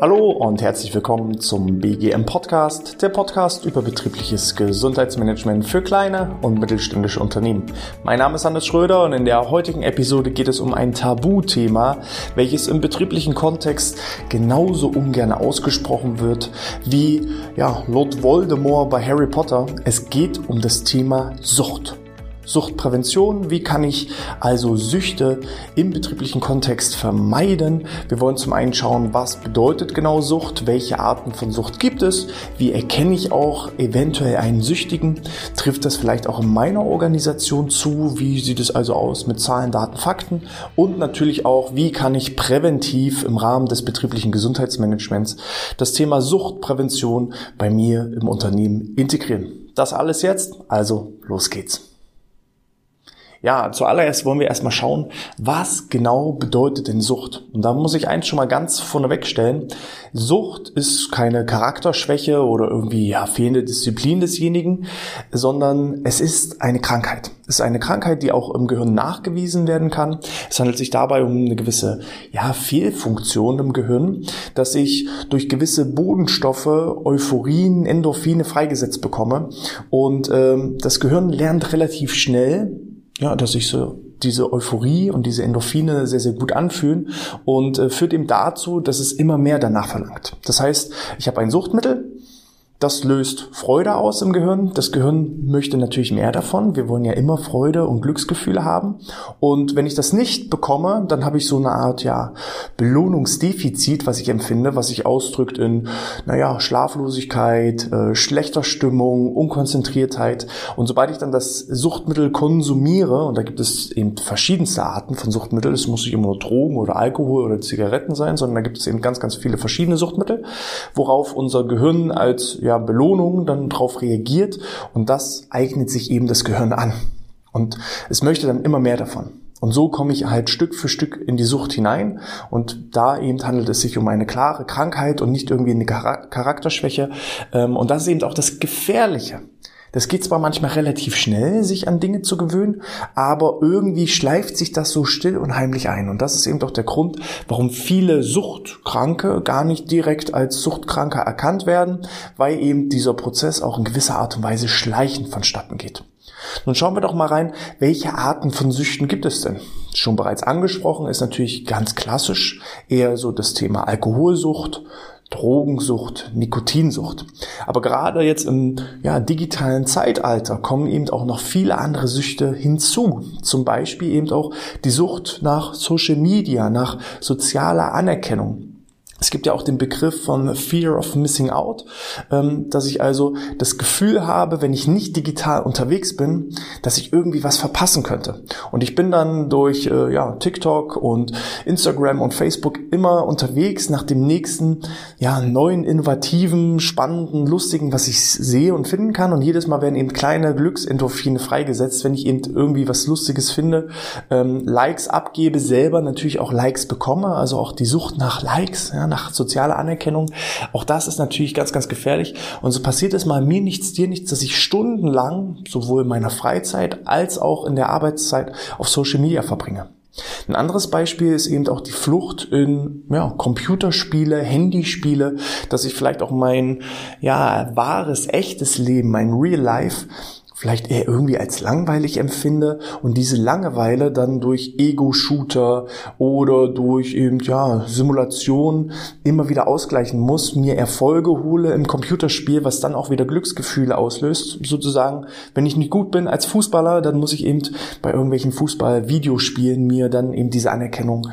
Hallo und herzlich willkommen zum BGM Podcast, der Podcast über betriebliches Gesundheitsmanagement für kleine und mittelständische Unternehmen. Mein Name ist Hannes Schröder und in der heutigen Episode geht es um ein Tabuthema, welches im betrieblichen Kontext genauso ungern ausgesprochen wird wie ja, Lord Voldemort bei Harry Potter. Es geht um das Thema Sucht. Suchtprävention. Wie kann ich also Süchte im betrieblichen Kontext vermeiden? Wir wollen zum einen schauen, was bedeutet genau Sucht? Welche Arten von Sucht gibt es? Wie erkenne ich auch eventuell einen Süchtigen? Trifft das vielleicht auch in meiner Organisation zu? Wie sieht es also aus mit Zahlen, Daten, Fakten? Und natürlich auch, wie kann ich präventiv im Rahmen des betrieblichen Gesundheitsmanagements das Thema Suchtprävention bei mir im Unternehmen integrieren? Das alles jetzt, also los geht's. Ja, zuallererst wollen wir erstmal schauen, was genau bedeutet denn Sucht? Und da muss ich eins schon mal ganz vorneweg stellen. Sucht ist keine Charakterschwäche oder irgendwie ja, fehlende Disziplin desjenigen, sondern es ist eine Krankheit. Es ist eine Krankheit, die auch im Gehirn nachgewiesen werden kann. Es handelt sich dabei um eine gewisse ja, Fehlfunktion im Gehirn, dass ich durch gewisse Bodenstoffe Euphorien, Endorphine freigesetzt bekomme. Und ähm, das Gehirn lernt relativ schnell, ja, dass sich so diese Euphorie und diese Endorphine sehr, sehr gut anfühlen und äh, führt eben dazu, dass es immer mehr danach verlangt. Das heißt, ich habe ein Suchtmittel, das löst Freude aus im Gehirn. Das Gehirn möchte natürlich mehr davon. Wir wollen ja immer Freude und Glücksgefühle haben. Und wenn ich das nicht bekomme, dann habe ich so eine Art, ja, Belohnungsdefizit, was ich empfinde, was sich ausdrückt in, naja, Schlaflosigkeit, äh, schlechter Stimmung, Unkonzentriertheit. Und sobald ich dann das Suchtmittel konsumiere, und da gibt es eben verschiedenste Arten von Suchtmitteln, es muss nicht immer nur Drogen oder Alkohol oder Zigaretten sein, sondern da gibt es eben ganz, ganz viele verschiedene Suchtmittel, worauf unser Gehirn als ja, Belohnung dann darauf reagiert und das eignet sich eben das Gehirn an. Und es möchte dann immer mehr davon. Und so komme ich halt Stück für Stück in die Sucht hinein. Und da eben handelt es sich um eine klare Krankheit und nicht irgendwie eine Charakterschwäche. Ähm, und das ist eben auch das Gefährliche. Das geht zwar manchmal relativ schnell, sich an Dinge zu gewöhnen, aber irgendwie schleift sich das so still und heimlich ein. Und das ist eben doch der Grund, warum viele Suchtkranke gar nicht direkt als Suchtkranker erkannt werden, weil eben dieser Prozess auch in gewisser Art und Weise schleichend vonstatten geht. Nun schauen wir doch mal rein, welche Arten von Süchten gibt es denn? Schon bereits angesprochen ist natürlich ganz klassisch eher so das Thema Alkoholsucht, Drogensucht, Nikotinsucht. Aber gerade jetzt im ja, digitalen Zeitalter kommen eben auch noch viele andere Süchte hinzu. Zum Beispiel eben auch die Sucht nach Social Media, nach sozialer Anerkennung. Es gibt ja auch den Begriff von Fear of Missing Out, ähm, dass ich also das Gefühl habe, wenn ich nicht digital unterwegs bin, dass ich irgendwie was verpassen könnte. Und ich bin dann durch äh, ja, TikTok und Instagram und Facebook immer unterwegs nach dem nächsten ja, neuen, innovativen, spannenden, lustigen, was ich sehe und finden kann. Und jedes Mal werden eben kleine Glücksendorphine freigesetzt, wenn ich eben irgendwie was Lustiges finde, ähm, Likes abgebe, selber natürlich auch Likes bekomme, also auch die Sucht nach Likes. Ja, nach sozialer Anerkennung. Auch das ist natürlich ganz, ganz gefährlich. Und so passiert es mal mir nichts, dir nichts, dass ich stundenlang sowohl in meiner Freizeit als auch in der Arbeitszeit auf Social Media verbringe. Ein anderes Beispiel ist eben auch die Flucht in ja, Computerspiele, Handyspiele, dass ich vielleicht auch mein ja, wahres, echtes Leben, mein Real Life vielleicht eher irgendwie als langweilig empfinde und diese Langeweile dann durch Ego-Shooter oder durch eben, ja, Simulation immer wieder ausgleichen muss, mir Erfolge hole im Computerspiel, was dann auch wieder Glücksgefühle auslöst. Sozusagen, wenn ich nicht gut bin als Fußballer, dann muss ich eben bei irgendwelchen Fußball-Videospielen mir dann eben diese Anerkennung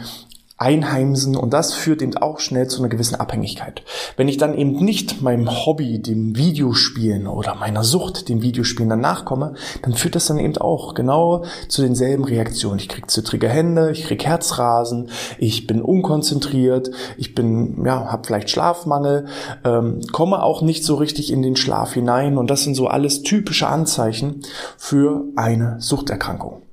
einheimsen und das führt eben auch schnell zu einer gewissen Abhängigkeit. Wenn ich dann eben nicht meinem Hobby, dem Videospielen oder meiner Sucht, dem Videospielen dann nachkomme, dann führt das dann eben auch genau zu denselben Reaktionen. Ich krieg zittrige Hände, ich krieg Herzrasen, ich bin unkonzentriert, ich bin, ja, habe vielleicht Schlafmangel, ähm, komme auch nicht so richtig in den Schlaf hinein und das sind so alles typische Anzeichen für eine Suchterkrankung.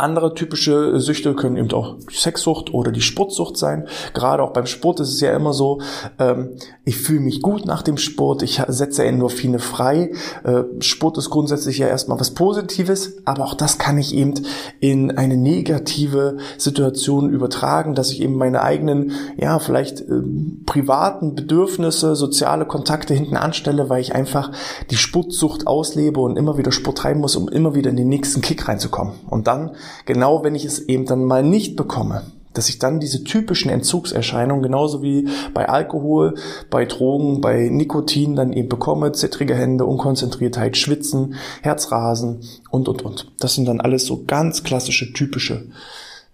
Andere typische Süchte können eben auch Sexsucht oder die Sportsucht sein. Gerade auch beim Sport ist es ja immer so, ähm, ich fühle mich gut nach dem Sport, ich setze Endorphine frei. Äh, Sport ist grundsätzlich ja erstmal was Positives, aber auch das kann ich eben in eine negative Situation übertragen, dass ich eben meine eigenen, ja, vielleicht äh, privaten Bedürfnisse, soziale Kontakte hinten anstelle, weil ich einfach die Sportsucht auslebe und immer wieder Sport treiben muss, um immer wieder in den nächsten Kick reinzukommen. Und dann genau wenn ich es eben dann mal nicht bekomme, dass ich dann diese typischen Entzugserscheinungen, genauso wie bei Alkohol, bei Drogen, bei Nikotin dann eben bekomme, zittrige Hände, Unkonzentriertheit, Schwitzen, Herzrasen und, und, und. Das sind dann alles so ganz klassische, typische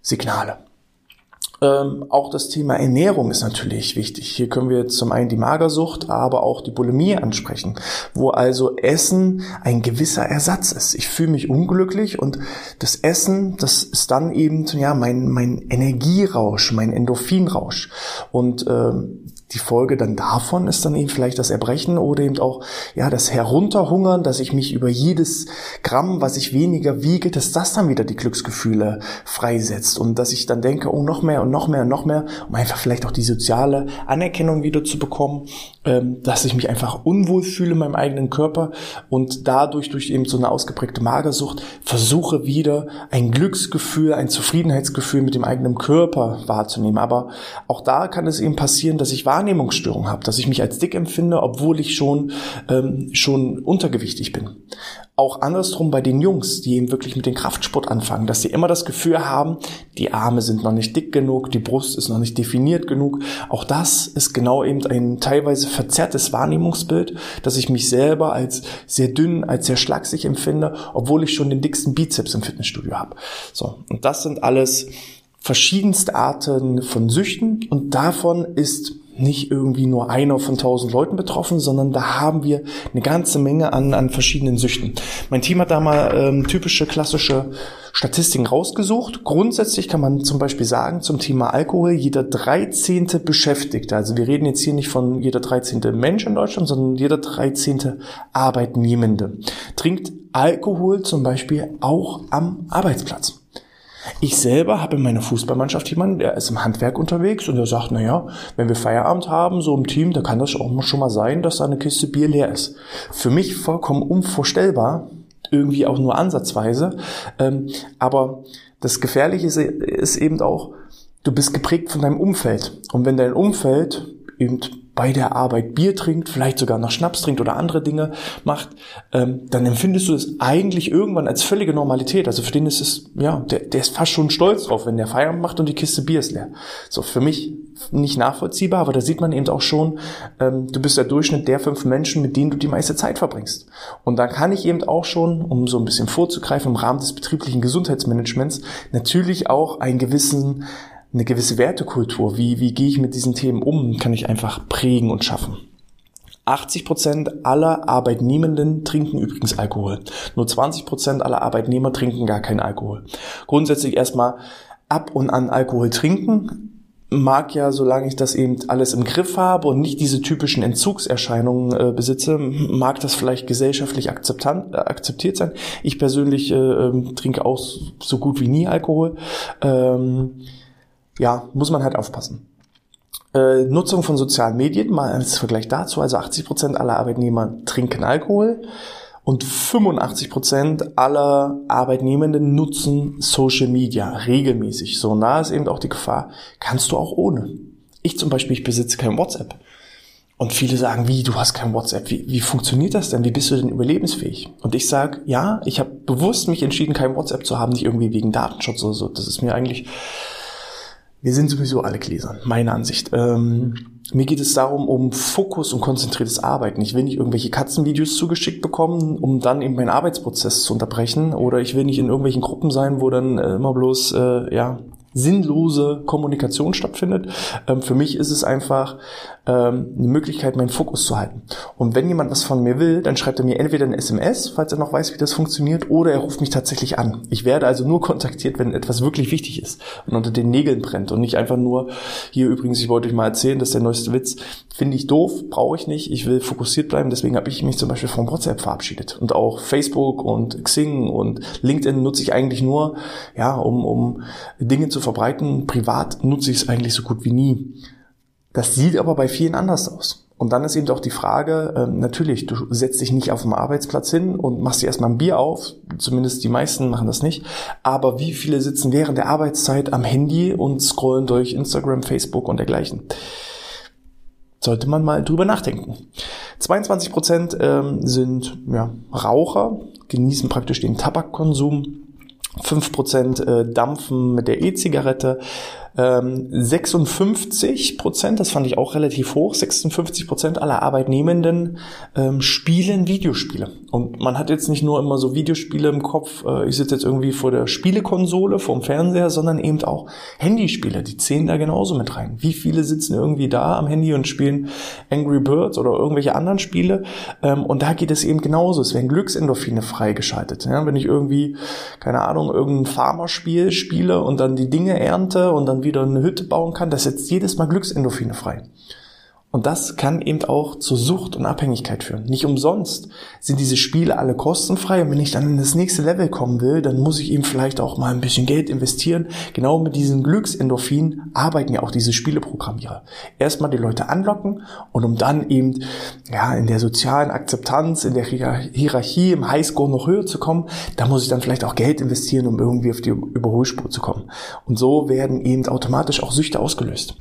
Signale. Ähm, auch das Thema Ernährung ist natürlich wichtig. Hier können wir zum einen die Magersucht, aber auch die Bulimie ansprechen, wo also Essen ein gewisser Ersatz ist. Ich fühle mich unglücklich und das Essen, das ist dann eben ja mein mein Energierausch, mein Endorphinrausch und ähm, die Folge dann davon ist dann eben vielleicht das Erbrechen oder eben auch ja das Herunterhungern, dass ich mich über jedes Gramm, was ich weniger wiege, dass das dann wieder die Glücksgefühle freisetzt und dass ich dann denke, oh noch mehr und noch mehr und noch mehr, um einfach vielleicht auch die soziale Anerkennung wieder zu bekommen, ähm, dass ich mich einfach unwohl fühle in meinem eigenen Körper und dadurch durch eben so eine ausgeprägte Magersucht versuche wieder ein Glücksgefühl, ein Zufriedenheitsgefühl mit dem eigenen Körper wahrzunehmen. Aber auch da kann es eben passieren, dass ich wahr Wahrnehmungsstörung habe, dass ich mich als dick empfinde, obwohl ich schon, ähm, schon untergewichtig bin. Auch andersrum bei den Jungs, die eben wirklich mit dem Kraftsport anfangen, dass sie immer das Gefühl haben, die Arme sind noch nicht dick genug, die Brust ist noch nicht definiert genug. Auch das ist genau eben ein teilweise verzerrtes Wahrnehmungsbild, dass ich mich selber als sehr dünn, als sehr schlaksig empfinde, obwohl ich schon den dicksten Bizeps im Fitnessstudio habe. So. Und das sind alles verschiedenste Arten von Süchten und davon ist nicht irgendwie nur einer von tausend Leuten betroffen, sondern da haben wir eine ganze Menge an, an verschiedenen Süchten. Mein Team hat da mal ähm, typische klassische Statistiken rausgesucht. Grundsätzlich kann man zum Beispiel sagen zum Thema Alkohol, jeder 13. Beschäftigte, also wir reden jetzt hier nicht von jeder 13. Mensch in Deutschland, sondern jeder 13. Arbeitnehmende, trinkt Alkohol zum Beispiel auch am Arbeitsplatz. Ich selber habe in meiner Fußballmannschaft jemanden, der ist im Handwerk unterwegs und der sagt, naja, wenn wir Feierabend haben, so im Team, da kann das auch schon mal sein, dass da eine Kiste Bier leer ist. Für mich vollkommen unvorstellbar, irgendwie auch nur ansatzweise. Ähm, aber das Gefährliche ist, ist eben auch, du bist geprägt von deinem Umfeld. Und wenn dein Umfeld eben bei der Arbeit Bier trinkt, vielleicht sogar noch Schnaps trinkt oder andere Dinge macht, ähm, dann empfindest du es eigentlich irgendwann als völlige Normalität. Also für den ist es, ja, der, der ist fast schon stolz drauf, wenn der Feierabend macht und die Kiste Bier ist leer. So, für mich nicht nachvollziehbar, aber da sieht man eben auch schon, ähm, du bist der Durchschnitt der fünf Menschen, mit denen du die meiste Zeit verbringst. Und dann kann ich eben auch schon, um so ein bisschen vorzugreifen, im Rahmen des betrieblichen Gesundheitsmanagements natürlich auch einen gewissen eine gewisse Wertekultur. Wie, wie gehe ich mit diesen Themen um? Kann ich einfach prägen und schaffen. 80 Prozent aller Arbeitnehmenden trinken übrigens Alkohol. Nur 20 Prozent aller Arbeitnehmer trinken gar keinen Alkohol. Grundsätzlich erstmal ab und an Alkohol trinken mag ja, solange ich das eben alles im Griff habe und nicht diese typischen Entzugserscheinungen äh, besitze, mag das vielleicht gesellschaftlich akzeptant, äh, akzeptiert sein. Ich persönlich äh, äh, trinke auch so gut wie nie Alkohol. Ähm, ja, muss man halt aufpassen. Äh, Nutzung von sozialen Medien, mal als Vergleich dazu, also 80 Prozent aller Arbeitnehmer trinken Alkohol und 85 Prozent aller Arbeitnehmenden nutzen Social Media regelmäßig. So nah ist eben auch die Gefahr, kannst du auch ohne. Ich zum Beispiel, ich besitze kein WhatsApp. Und viele sagen, wie, du hast kein WhatsApp. Wie, wie funktioniert das denn? Wie bist du denn überlebensfähig? Und ich sage, ja, ich habe bewusst mich entschieden, kein WhatsApp zu haben, nicht irgendwie wegen Datenschutz oder so. Das ist mir eigentlich wir sind sowieso alle Gläsern, meine Ansicht. Ähm, mir geht es darum, um Fokus und konzentriertes Arbeiten. Ich will nicht irgendwelche Katzenvideos zugeschickt bekommen, um dann eben meinen Arbeitsprozess zu unterbrechen. Oder ich will nicht in irgendwelchen Gruppen sein, wo dann äh, immer bloß äh, ja sinnlose Kommunikation stattfindet. Ähm, für mich ist es einfach ähm, eine Möglichkeit, meinen Fokus zu halten. Und wenn jemand was von mir will, dann schreibt er mir entweder eine SMS, falls er noch weiß, wie das funktioniert, oder er ruft mich tatsächlich an. Ich werde also nur kontaktiert, wenn etwas wirklich wichtig ist und unter den Nägeln brennt und nicht einfach nur, hier übrigens, ich wollte euch mal erzählen, dass der neueste Witz, Finde ich doof, brauche ich nicht. Ich will fokussiert bleiben. Deswegen habe ich mich zum Beispiel von WhatsApp verabschiedet. Und auch Facebook und Xing und LinkedIn nutze ich eigentlich nur, ja, um, um Dinge zu verbreiten. Privat nutze ich es eigentlich so gut wie nie. Das sieht aber bei vielen anders aus. Und dann ist eben auch die Frage, äh, natürlich, du setzt dich nicht auf dem Arbeitsplatz hin und machst dir erstmal ein Bier auf, zumindest die meisten machen das nicht, aber wie viele sitzen während der Arbeitszeit am Handy und scrollen durch Instagram, Facebook und dergleichen? Sollte man mal drüber nachdenken. 22 Prozent ähm, sind ja, Raucher, genießen praktisch den Tabakkonsum. 5% äh, dampfen mit der E-Zigarette, 56 ähm, Prozent, das fand ich auch relativ hoch, 56 Prozent aller Arbeitnehmenden ähm, spielen Videospiele. Und man hat jetzt nicht nur immer so Videospiele im Kopf, äh, ich sitze jetzt irgendwie vor der Spielekonsole, vor dem Fernseher, sondern eben auch Handyspiele, die zählen da genauso mit rein. Wie viele sitzen irgendwie da am Handy und spielen Angry Birds oder irgendwelche anderen Spiele? Ähm, und da geht es eben genauso, es werden Glücksendorphine freigeschaltet. Ja? Wenn ich irgendwie, keine Ahnung, irgendein Farmerspiel spiele und dann die Dinge ernte und dann wieder eine Hütte bauen kann, das setzt jedes Mal Glücksendorphine frei. Und das kann eben auch zur Sucht und Abhängigkeit führen. Nicht umsonst sind diese Spiele alle kostenfrei. Und wenn ich dann in das nächste Level kommen will, dann muss ich eben vielleicht auch mal ein bisschen Geld investieren. Genau mit diesen Glücksendorphinen arbeiten ja auch diese Spieleprogrammierer. Erstmal die Leute anlocken und um dann eben ja in der sozialen Akzeptanz, in der Hierarchie, im Highscore noch höher zu kommen, da muss ich dann vielleicht auch Geld investieren, um irgendwie auf die Überholspur zu kommen. Und so werden eben automatisch auch Süchte ausgelöst.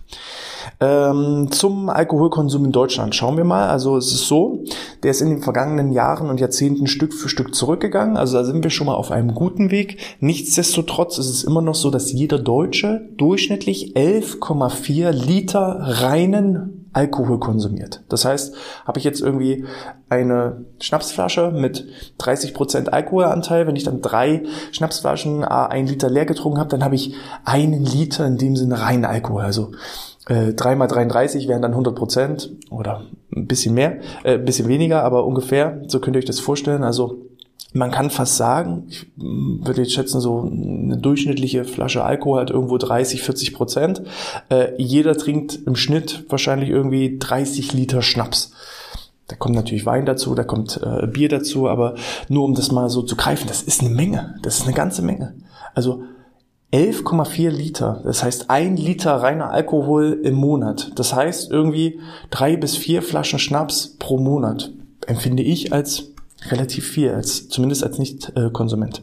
Ähm, zum Alkoholkonsum in Deutschland schauen wir mal. Also es ist so, der ist in den vergangenen Jahren und Jahrzehnten Stück für Stück zurückgegangen. Also da sind wir schon mal auf einem guten Weg. Nichtsdestotrotz ist es immer noch so, dass jeder Deutsche durchschnittlich 11,4 Liter reinen Alkohol konsumiert. Das heißt, habe ich jetzt irgendwie eine Schnapsflasche mit 30% Alkoholanteil, wenn ich dann drei Schnapsflaschen ein Liter leer getrunken habe, dann habe ich einen Liter in dem Sinne reinen Alkohol. Also äh, 3 mal 33 wären dann 100 Prozent oder ein bisschen mehr, äh, ein bisschen weniger, aber ungefähr, so könnt ihr euch das vorstellen. Also man kann fast sagen, ich würde jetzt schätzen, so eine durchschnittliche Flasche Alkohol hat irgendwo 30, 40 Prozent. Äh, jeder trinkt im Schnitt wahrscheinlich irgendwie 30 Liter Schnaps. Da kommt natürlich Wein dazu, da kommt äh, Bier dazu, aber nur um das mal so zu greifen, das ist eine Menge, das ist eine ganze Menge. Also 11,4 Liter. Das heißt ein Liter reiner Alkohol im Monat. Das heißt irgendwie drei bis vier Flaschen Schnaps pro Monat. Empfinde ich als relativ viel, als, zumindest als Nicht-Konsument.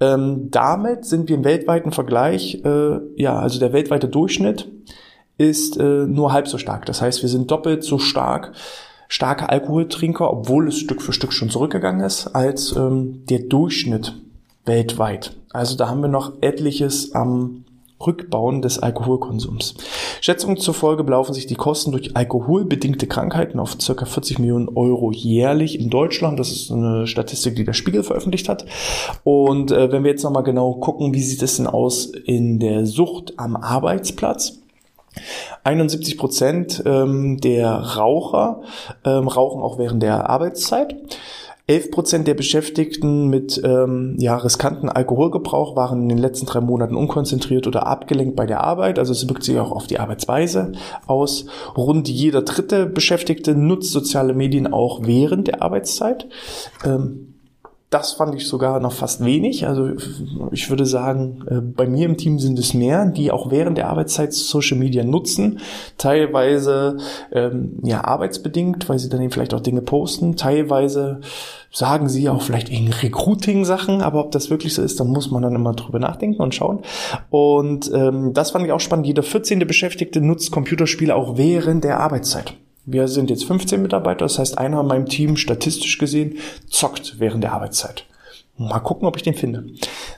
Ähm, damit sind wir im weltweiten Vergleich, äh, ja, also der weltweite Durchschnitt ist äh, nur halb so stark. Das heißt, wir sind doppelt so stark starke Alkoholtrinker, obwohl es Stück für Stück schon zurückgegangen ist, als ähm, der Durchschnitt weltweit. Also da haben wir noch etliches am Rückbauen des Alkoholkonsums. Schätzungen zufolge belaufen sich die Kosten durch alkoholbedingte Krankheiten auf ca. 40 Millionen Euro jährlich in Deutschland. Das ist eine Statistik, die der Spiegel veröffentlicht hat. Und äh, wenn wir jetzt nochmal genau gucken, wie sieht es denn aus in der Sucht am Arbeitsplatz? 71 Prozent ähm, der Raucher ähm, rauchen auch während der Arbeitszeit. 11 Prozent der Beschäftigten mit ähm, ja, riskanten Alkoholgebrauch waren in den letzten drei Monaten unkonzentriert oder abgelenkt bei der Arbeit. Also es wirkt sich auch auf die Arbeitsweise aus. Rund jeder dritte Beschäftigte nutzt soziale Medien auch während der Arbeitszeit. Ähm, das fand ich sogar noch fast wenig. Also ich würde sagen, äh, bei mir im Team sind es mehr, die auch während der Arbeitszeit Social Media nutzen. Teilweise ähm, ja arbeitsbedingt, weil sie dann eben vielleicht auch Dinge posten. Teilweise sagen sie auch vielleicht wegen Recruiting-Sachen, aber ob das wirklich so ist, da muss man dann immer drüber nachdenken und schauen. Und ähm, das fand ich auch spannend. Jeder 14. Beschäftigte nutzt Computerspiele auch während der Arbeitszeit. Wir sind jetzt 15 Mitarbeiter, das heißt, einer in meinem Team, statistisch gesehen, zockt während der Arbeitszeit. Mal gucken, ob ich den finde.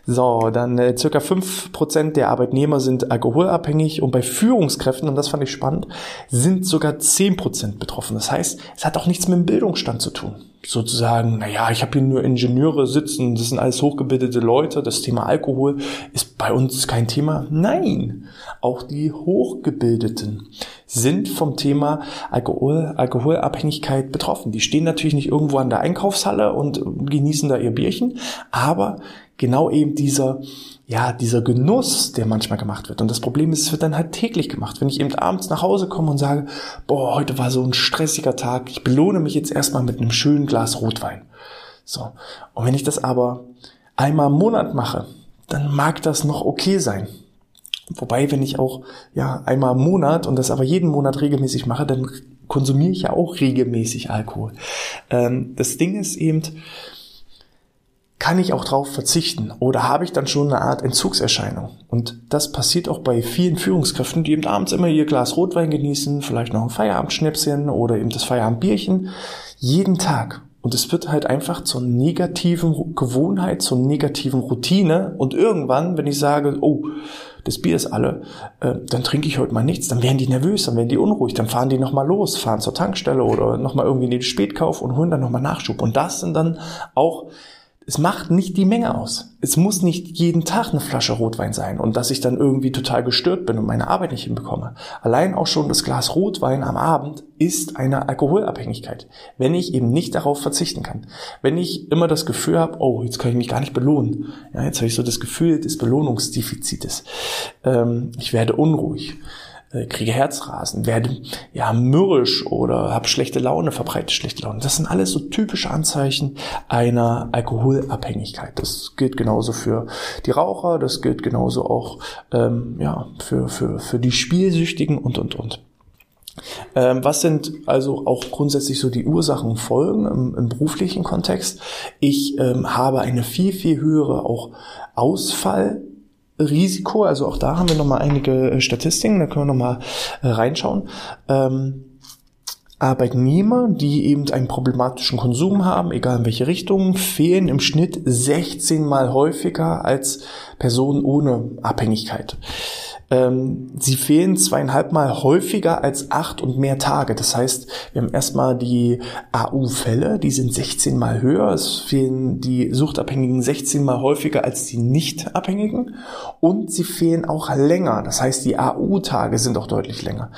So, dann äh, circa 5% der Arbeitnehmer sind alkoholabhängig und bei Führungskräften, und das fand ich spannend, sind sogar 10% betroffen. Das heißt, es hat auch nichts mit dem Bildungsstand zu tun sozusagen, naja, ich habe hier nur Ingenieure sitzen, das sind alles hochgebildete Leute, das Thema Alkohol ist bei uns kein Thema. Nein, auch die Hochgebildeten sind vom Thema Alkohol, Alkoholabhängigkeit betroffen. Die stehen natürlich nicht irgendwo an der Einkaufshalle und genießen da ihr Bierchen, aber genau eben dieser, ja, dieser Genuss, der manchmal gemacht wird. Und das Problem ist, es wird dann halt täglich gemacht. Wenn ich eben abends nach Hause komme und sage, boah, heute war so ein stressiger Tag, ich belohne mich jetzt erstmal mit einem schönen Glas Rotwein. So. Und wenn ich das aber einmal im Monat mache, dann mag das noch okay sein. Wobei, wenn ich auch ja einmal im Monat und das aber jeden Monat regelmäßig mache, dann konsumiere ich ja auch regelmäßig Alkohol. Ähm, das Ding ist eben, kann ich auch drauf verzichten oder habe ich dann schon eine Art Entzugserscheinung? Und das passiert auch bei vielen Führungskräften, die eben abends immer ihr Glas Rotwein genießen, vielleicht noch ein Feierabendschnäpschen oder eben das Feierabendbierchen, jeden Tag. Und es wird halt einfach zur negativen Gewohnheit, zur negativen Routine. Und irgendwann, wenn ich sage, oh, das Bier ist alle, äh, dann trinke ich heute mal nichts, dann werden die nervös, dann werden die unruhig, dann fahren die nochmal los, fahren zur Tankstelle oder nochmal irgendwie in den Spätkauf und holen dann nochmal Nachschub. Und das sind dann auch es macht nicht die Menge aus. Es muss nicht jeden Tag eine Flasche Rotwein sein und dass ich dann irgendwie total gestört bin und meine Arbeit nicht hinbekomme. Allein auch schon das Glas Rotwein am Abend ist eine Alkoholabhängigkeit, wenn ich eben nicht darauf verzichten kann. Wenn ich immer das Gefühl habe, oh, jetzt kann ich mich gar nicht belohnen. Ja, jetzt habe ich so das Gefühl des Belohnungsdefizites. Ähm, ich werde unruhig. Äh, kriege Herzrasen, werde ja mürrisch oder habe schlechte Laune, verbreite schlechte Laune. Das sind alles so typische Anzeichen einer Alkoholabhängigkeit. Das gilt genauso für die Raucher, das gilt genauso auch ähm, ja für für für die Spielsüchtigen und und und. Ähm, was sind also auch grundsätzlich so die Ursachen und Folgen im, im beruflichen Kontext? Ich ähm, habe eine viel, viel höhere auch Ausfall Risiko, also auch da haben wir nochmal einige äh, Statistiken, da können wir nochmal äh, reinschauen. Ähm, Arbeitnehmer, die eben einen problematischen Konsum haben, egal in welche Richtung, fehlen im Schnitt 16 mal häufiger als Personen ohne Abhängigkeit. Ähm, sie fehlen zweieinhalb Mal häufiger als acht und mehr Tage. Das heißt, wir haben erstmal die AU-Fälle, die sind 16 Mal höher. Es fehlen die Suchtabhängigen 16 Mal häufiger als die Nicht-Abhängigen. Und sie fehlen auch länger. Das heißt, die AU-Tage sind auch deutlich länger.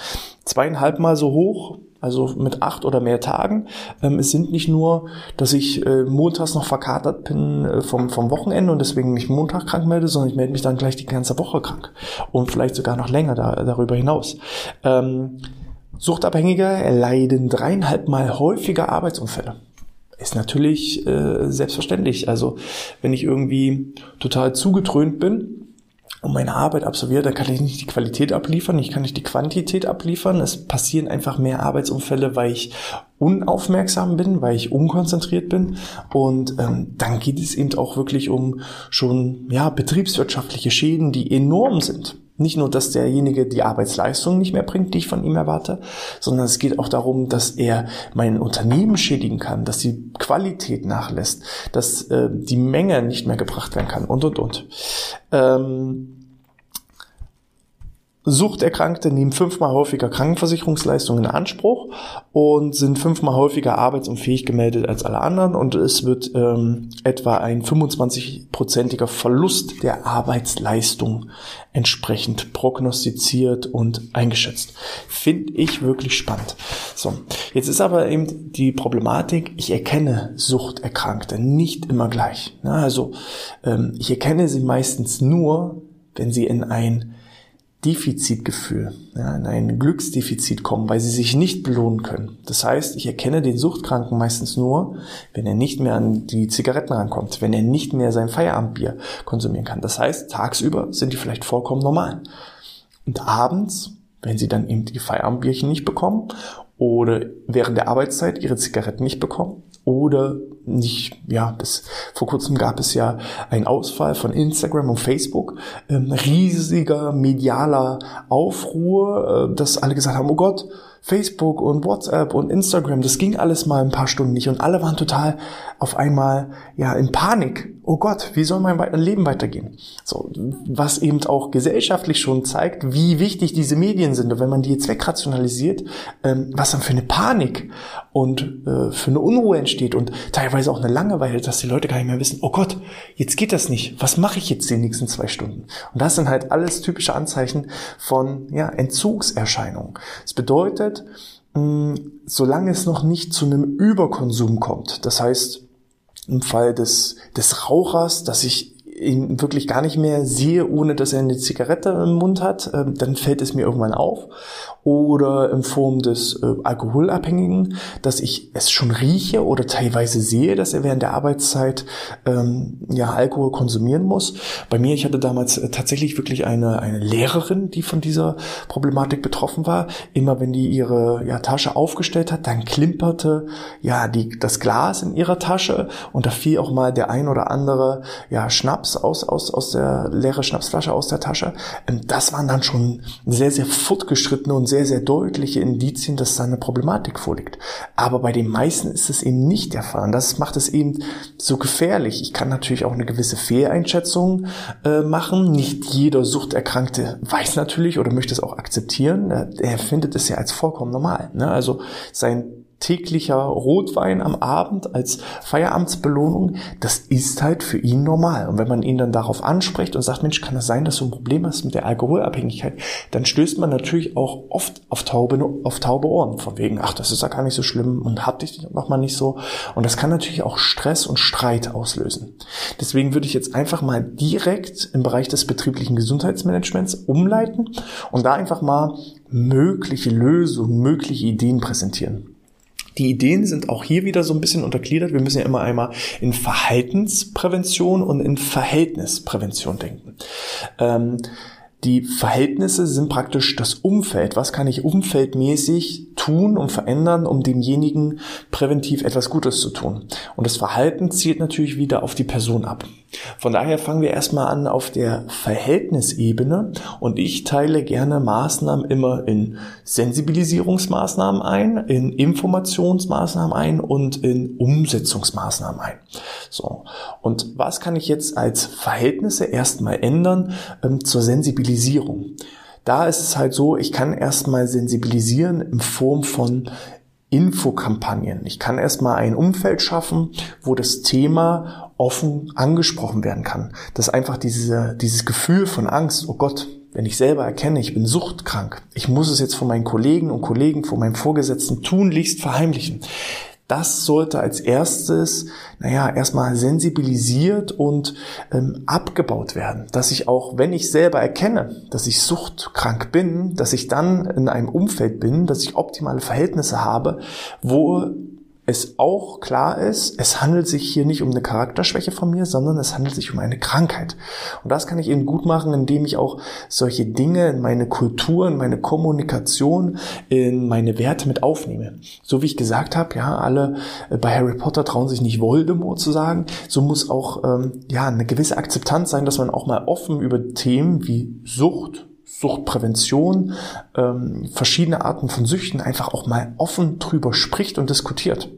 Zweieinhalb Mal so hoch also mit acht oder mehr Tagen. Ähm, es sind nicht nur, dass ich äh, montags noch verkatert bin äh, vom, vom Wochenende und deswegen mich Montag krank melde, sondern ich melde mich dann gleich die ganze Woche krank und vielleicht sogar noch länger da, darüber hinaus. Ähm, Suchtabhängige erleiden dreieinhalb Mal häufiger Arbeitsunfälle. Ist natürlich äh, selbstverständlich. Also wenn ich irgendwie total zugetrönt bin, und meine Arbeit absolviere, dann kann ich nicht die Qualität abliefern, ich kann nicht die Quantität abliefern. Es passieren einfach mehr Arbeitsunfälle, weil ich unaufmerksam bin, weil ich unkonzentriert bin. Und ähm, dann geht es eben auch wirklich um schon ja betriebswirtschaftliche Schäden, die enorm sind. Nicht nur, dass derjenige die Arbeitsleistung nicht mehr bringt, die ich von ihm erwarte, sondern es geht auch darum, dass er mein Unternehmen schädigen kann, dass die Qualität nachlässt, dass äh, die Menge nicht mehr gebracht werden kann und, und, und. Ähm, Suchterkrankte nehmen fünfmal häufiger Krankenversicherungsleistungen in Anspruch und sind fünfmal häufiger arbeitsunfähig gemeldet als alle anderen und es wird ähm, etwa ein 25-prozentiger Verlust der Arbeitsleistung entsprechend prognostiziert und eingeschätzt. Finde ich wirklich spannend. So, jetzt ist aber eben die Problematik, ich erkenne Suchterkrankte nicht immer gleich. Ja, also ähm, ich erkenne sie meistens nur, wenn sie in ein Defizitgefühl, ja, in ein Glücksdefizit kommen, weil sie sich nicht belohnen können. Das heißt, ich erkenne den Suchtkranken meistens nur, wenn er nicht mehr an die Zigaretten rankommt, wenn er nicht mehr sein Feierabendbier konsumieren kann. Das heißt, tagsüber sind die vielleicht vollkommen normal. Und abends, wenn sie dann eben die Feierabendbierchen nicht bekommen oder während der Arbeitszeit ihre Zigaretten nicht bekommen, oder nicht, ja, bis vor kurzem gab es ja einen Ausfall von Instagram und Facebook, ähm, riesiger medialer Aufruhr, äh, dass alle gesagt haben, oh Gott, Facebook und WhatsApp und Instagram, das ging alles mal ein paar Stunden nicht und alle waren total auf einmal ja in Panik. Oh Gott, wie soll mein Leben weitergehen? So, was eben auch gesellschaftlich schon zeigt, wie wichtig diese Medien sind und wenn man die jetzt wegrationalisiert, ähm, was dann für eine Panik und äh, für eine Unruhe entsteht und teilweise auch eine Langeweile, dass die Leute gar nicht mehr wissen, oh Gott, jetzt geht das nicht. Was mache ich jetzt die nächsten zwei Stunden? Und das sind halt alles typische Anzeichen von ja, Entzugserscheinungen. Das bedeutet, bedeutet, solange es noch nicht zu einem Überkonsum kommt, das heißt, im Fall des, des Rauchers, dass ich ihn wirklich gar nicht mehr sehe, ohne dass er eine Zigarette im Mund hat, äh, dann fällt es mir irgendwann auf. Oder in Form des äh, Alkoholabhängigen, dass ich es schon rieche oder teilweise sehe, dass er während der Arbeitszeit ähm, ja Alkohol konsumieren muss. Bei mir, ich hatte damals äh, tatsächlich wirklich eine, eine Lehrerin, die von dieser Problematik betroffen war. Immer wenn die ihre ja, Tasche aufgestellt hat, dann klimperte ja die, das Glas in ihrer Tasche und da fiel auch mal der ein oder andere ja, Schnaps aus, aus, aus der leere Schnapsflasche aus der Tasche. Ähm, das waren dann schon sehr, sehr fortgeschrittene und sehr, sehr deutliche Indizien, dass da eine Problematik vorliegt. Aber bei den meisten ist es eben nicht der Fall. Und das macht es eben so gefährlich. Ich kann natürlich auch eine gewisse Fehleinschätzung äh, machen. Nicht jeder Suchterkrankte weiß natürlich oder möchte es auch akzeptieren. Er findet es ja als vollkommen normal. Ne? Also sein täglicher Rotwein am Abend als Feierabendsbelohnung, das ist halt für ihn normal. Und wenn man ihn dann darauf anspricht und sagt, Mensch, kann das sein, dass du ein Problem hast mit der Alkoholabhängigkeit, dann stößt man natürlich auch oft auf taube, auf taube Ohren. Von wegen, ach, das ist ja gar nicht so schlimm und hab dich noch mal nicht so. Und das kann natürlich auch Stress und Streit auslösen. Deswegen würde ich jetzt einfach mal direkt im Bereich des betrieblichen Gesundheitsmanagements umleiten und da einfach mal mögliche Lösungen, mögliche Ideen präsentieren. Die Ideen sind auch hier wieder so ein bisschen untergliedert. Wir müssen ja immer einmal in Verhaltensprävention und in Verhältnisprävention denken. Ähm, die Verhältnisse sind praktisch das Umfeld. Was kann ich umfeldmäßig tun und verändern, um demjenigen präventiv etwas Gutes zu tun? Und das Verhalten zielt natürlich wieder auf die Person ab. Von daher fangen wir erstmal an auf der Verhältnisebene und ich teile gerne Maßnahmen immer in Sensibilisierungsmaßnahmen ein, in Informationsmaßnahmen ein und in Umsetzungsmaßnahmen ein. So. Und was kann ich jetzt als Verhältnisse erstmal ändern ähm, zur Sensibilisierung? Da ist es halt so, ich kann erstmal sensibilisieren in Form von Infokampagnen. Ich kann erstmal ein Umfeld schaffen, wo das Thema offen angesprochen werden kann. Dass einfach diese, dieses Gefühl von Angst, oh Gott, wenn ich selber erkenne, ich bin suchtkrank, ich muss es jetzt von meinen Kollegen und Kollegen, von meinem Vorgesetzten tunlichst verheimlichen. Das sollte als erstes, naja, erstmal sensibilisiert und ähm, abgebaut werden. Dass ich auch, wenn ich selber erkenne, dass ich suchtkrank bin, dass ich dann in einem Umfeld bin, dass ich optimale Verhältnisse habe, wo es auch klar ist, es handelt sich hier nicht um eine Charakterschwäche von mir, sondern es handelt sich um eine Krankheit. Und das kann ich eben gut machen, indem ich auch solche Dinge in meine Kultur, in meine Kommunikation, in meine Werte mit aufnehme. So wie ich gesagt habe, ja, alle äh, bei Harry Potter trauen sich nicht Voldemort zu sagen. So muss auch ähm, ja eine gewisse Akzeptanz sein, dass man auch mal offen über Themen wie Sucht, Suchtprävention, ähm, verschiedene Arten von Süchten einfach auch mal offen drüber spricht und diskutiert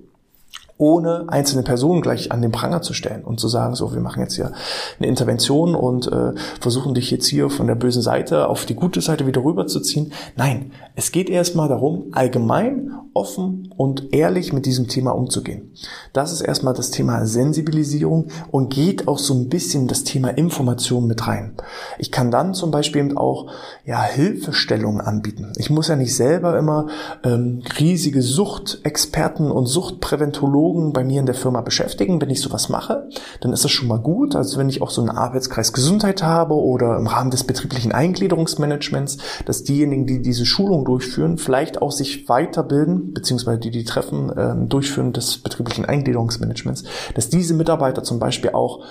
ohne einzelne Personen gleich an den Pranger zu stellen und zu sagen, so, wir machen jetzt hier eine Intervention und äh, versuchen dich jetzt hier von der bösen Seite auf die gute Seite wieder rüberzuziehen. Nein, es geht erstmal darum, allgemein, offen und ehrlich mit diesem Thema umzugehen. Das ist erstmal das Thema Sensibilisierung und geht auch so ein bisschen das Thema Information mit rein. Ich kann dann zum Beispiel auch ja, Hilfestellungen anbieten. Ich muss ja nicht selber immer ähm, riesige Suchtexperten und Suchtpräventologen Psychologen bei mir in der Firma beschäftigen. Wenn ich sowas mache, dann ist das schon mal gut. Also wenn ich auch so einen Arbeitskreis Gesundheit habe oder im Rahmen des betrieblichen Eingliederungsmanagements, dass diejenigen, die diese Schulung durchführen, vielleicht auch sich weiterbilden, beziehungsweise die die Treffen äh, durchführen des betrieblichen Eingliederungsmanagements, dass diese Mitarbeiter zum Beispiel auch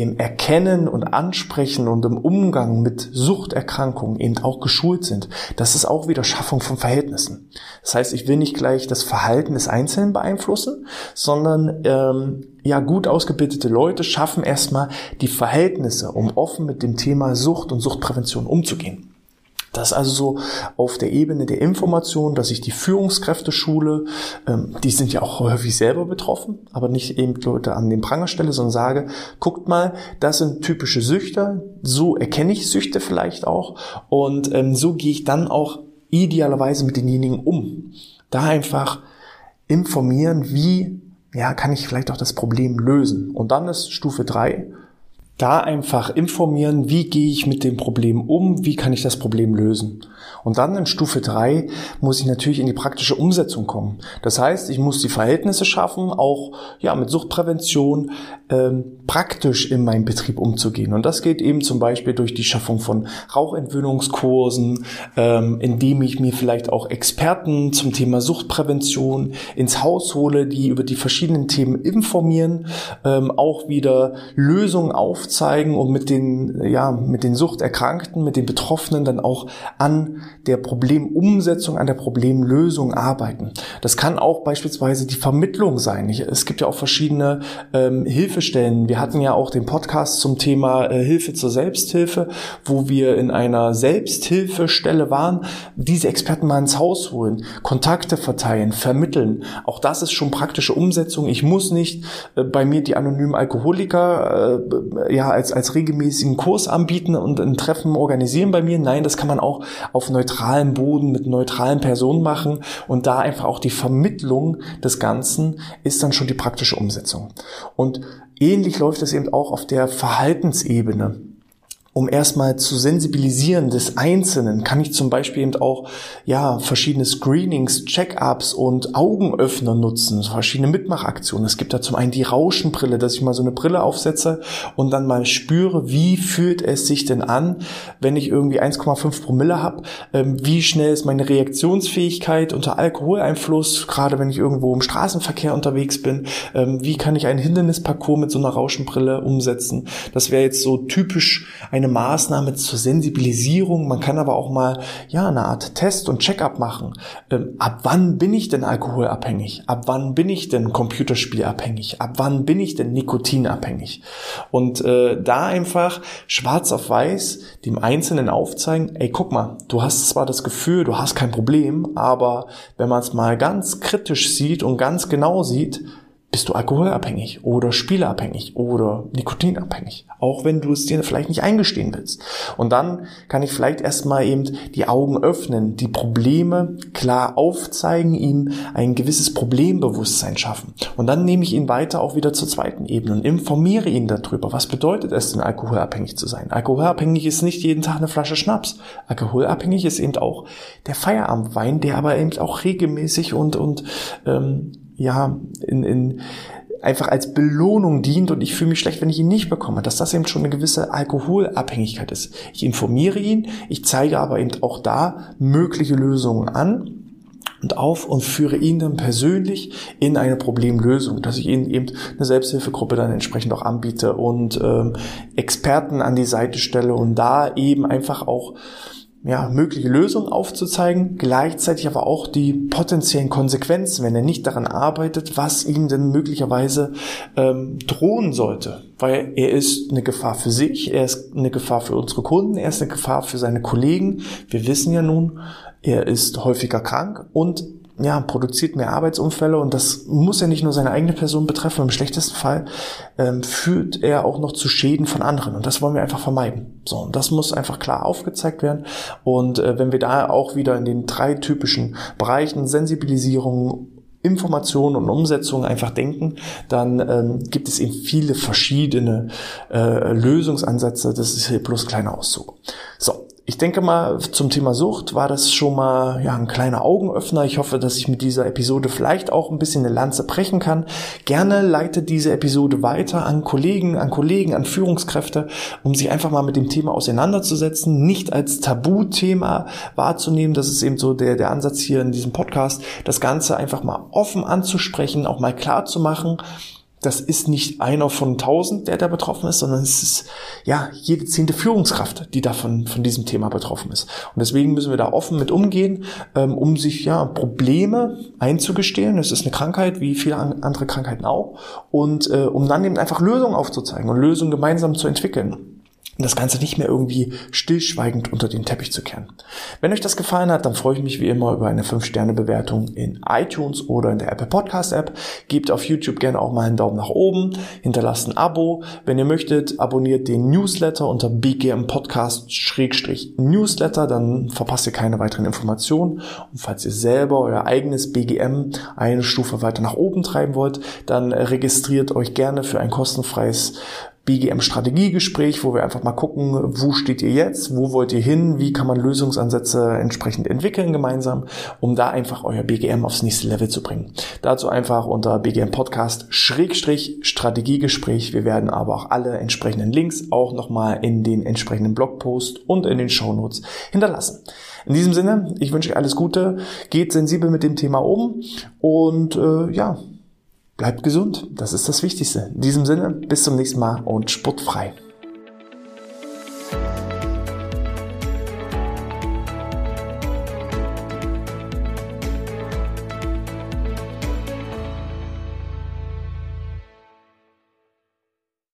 im Erkennen und Ansprechen und im Umgang mit Suchterkrankungen eben auch geschult sind. Das ist auch wieder Schaffung von Verhältnissen. Das heißt, ich will nicht gleich das Verhalten des Einzelnen beeinflussen, sondern ähm, ja gut ausgebildete Leute schaffen erstmal die Verhältnisse, um offen mit dem Thema Sucht und Suchtprävention umzugehen. Das ist also so auf der Ebene der Information, dass ich die Führungskräfte schule, ähm, die sind ja auch häufig selber betroffen, aber nicht eben Leute an den Pranger stelle, sondern sage, guckt mal, das sind typische Süchter, so erkenne ich Süchte vielleicht auch und ähm, so gehe ich dann auch idealerweise mit denjenigen um. Da einfach informieren, wie ja, kann ich vielleicht auch das Problem lösen. Und dann ist Stufe drei da einfach informieren, wie gehe ich mit dem Problem um, wie kann ich das Problem lösen. Und dann in Stufe drei muss ich natürlich in die praktische Umsetzung kommen. Das heißt, ich muss die Verhältnisse schaffen, auch ja mit Suchtprävention ähm, praktisch in meinem Betrieb umzugehen. Und das geht eben zum Beispiel durch die Schaffung von Rauchentwöhnungskursen, ähm, indem ich mir vielleicht auch Experten zum Thema Suchtprävention ins Haus hole, die über die verschiedenen Themen informieren, ähm, auch wieder Lösungen aufzeigen und mit den ja mit den Suchterkrankten, mit den Betroffenen dann auch an der Problemumsetzung, an der Problemlösung arbeiten. Das kann auch beispielsweise die Vermittlung sein. Es gibt ja auch verschiedene ähm, Hilfestellen. Wir hatten ja auch den Podcast zum Thema äh, Hilfe zur Selbsthilfe, wo wir in einer Selbsthilfestelle waren, diese Experten mal ins Haus holen, Kontakte verteilen, vermitteln. Auch das ist schon praktische Umsetzung. Ich muss nicht äh, bei mir die anonymen Alkoholiker äh, ja als, als regelmäßigen Kurs anbieten und ein Treffen organisieren bei mir. Nein, das kann man auch auf neutralem Boden mit neutralen Personen machen und da einfach auch die Vermittlung des Ganzen ist dann schon die praktische Umsetzung. Und ähnlich läuft es eben auch auf der Verhaltensebene um erstmal zu sensibilisieren des Einzelnen, kann ich zum Beispiel eben auch ja verschiedene Screenings, Check-ups und Augenöffner nutzen, verschiedene Mitmachaktionen. Es gibt da zum einen die Rauschenbrille, dass ich mal so eine Brille aufsetze und dann mal spüre, wie fühlt es sich denn an, wenn ich irgendwie 1,5 Promille habe, ähm, wie schnell ist meine Reaktionsfähigkeit unter Alkoholeinfluss, gerade wenn ich irgendwo im Straßenverkehr unterwegs bin, ähm, wie kann ich einen Hindernisparcours mit so einer Rauschenbrille umsetzen. Das wäre jetzt so typisch ein eine Maßnahme zur Sensibilisierung. Man kann aber auch mal ja eine Art Test und Checkup machen. Ähm, ab wann bin ich denn alkoholabhängig? Ab wann bin ich denn computerspielabhängig? Ab wann bin ich denn nikotinabhängig? Und äh, da einfach schwarz auf weiß dem Einzelnen aufzeigen, ey, guck mal, du hast zwar das Gefühl, du hast kein Problem, aber wenn man es mal ganz kritisch sieht und ganz genau sieht, bist du alkoholabhängig oder spieleabhängig oder nikotinabhängig, auch wenn du es dir vielleicht nicht eingestehen willst. Und dann kann ich vielleicht erstmal eben die Augen öffnen, die Probleme klar aufzeigen, ihm ein gewisses Problembewusstsein schaffen. Und dann nehme ich ihn weiter auch wieder zur zweiten Ebene und informiere ihn darüber. Was bedeutet es denn, alkoholabhängig zu sein? Alkoholabhängig ist nicht jeden Tag eine Flasche Schnaps. Alkoholabhängig ist eben auch der Feierabendwein, der aber eben auch regelmäßig und, und ähm, ja, in, in einfach als Belohnung dient und ich fühle mich schlecht, wenn ich ihn nicht bekomme, dass das eben schon eine gewisse Alkoholabhängigkeit ist. Ich informiere ihn, ich zeige aber eben auch da mögliche Lösungen an und auf und führe ihn dann persönlich in eine Problemlösung, dass ich ihnen eben eine Selbsthilfegruppe dann entsprechend auch anbiete und ähm, Experten an die Seite stelle und da eben einfach auch ja, mögliche Lösungen aufzuzeigen, gleichzeitig aber auch die potenziellen Konsequenzen, wenn er nicht daran arbeitet, was ihm denn möglicherweise ähm, drohen sollte. Weil er ist eine Gefahr für sich, er ist eine Gefahr für unsere Kunden, er ist eine Gefahr für seine Kollegen. Wir wissen ja nun, er ist häufiger krank und ja, produziert mehr Arbeitsunfälle und das muss ja nicht nur seine eigene Person betreffen. Im schlechtesten Fall ähm, führt er auch noch zu Schäden von anderen und das wollen wir einfach vermeiden. So, und das muss einfach klar aufgezeigt werden. Und äh, wenn wir da auch wieder in den drei typischen Bereichen Sensibilisierung, Information und Umsetzung einfach denken, dann ähm, gibt es eben viele verschiedene äh, Lösungsansätze. Das ist hier bloß ein kleiner Auszug. So, ich denke mal, zum Thema Sucht war das schon mal ja, ein kleiner Augenöffner. Ich hoffe, dass ich mit dieser Episode vielleicht auch ein bisschen eine Lanze brechen kann. Gerne leite diese Episode weiter an Kollegen, an Kollegen, an Führungskräfte, um sich einfach mal mit dem Thema auseinanderzusetzen, nicht als Tabuthema wahrzunehmen. Das ist eben so der, der Ansatz hier in diesem Podcast, das Ganze einfach mal offen anzusprechen, auch mal klar zu machen das ist nicht einer von tausend, der da betroffen ist, sondern es ist ja jede zehnte Führungskraft, die davon von diesem Thema betroffen ist. Und deswegen müssen wir da offen mit umgehen, ähm, um sich ja Probleme einzugestehen. Es ist eine Krankheit, wie viele andere Krankheiten auch, und äh, um dann eben einfach Lösungen aufzuzeigen und Lösungen gemeinsam zu entwickeln das Ganze nicht mehr irgendwie stillschweigend unter den Teppich zu kehren. Wenn euch das gefallen hat, dann freue ich mich wie immer über eine 5-Sterne-Bewertung in iTunes oder in der Apple Podcast App. Gebt auf YouTube gerne auch mal einen Daumen nach oben, hinterlasst ein Abo. Wenn ihr möchtet, abonniert den Newsletter unter BGM Podcast-Newsletter, dann verpasst ihr keine weiteren Informationen. Und falls ihr selber euer eigenes BGM eine Stufe weiter nach oben treiben wollt, dann registriert euch gerne für ein kostenfreies BGM-Strategiegespräch, wo wir einfach mal gucken, wo steht ihr jetzt, wo wollt ihr hin, wie kann man Lösungsansätze entsprechend entwickeln gemeinsam, um da einfach euer BGM aufs nächste Level zu bringen. Dazu einfach unter BGM Podcast Schrägstrich Strategiegespräch. Wir werden aber auch alle entsprechenden Links auch nochmal in den entsprechenden Blogpost und in den Shownotes hinterlassen. In diesem Sinne, ich wünsche euch alles Gute, geht sensibel mit dem Thema um und äh, ja, Bleibt gesund, das ist das Wichtigste. In diesem Sinne, bis zum nächsten Mal und sportfrei.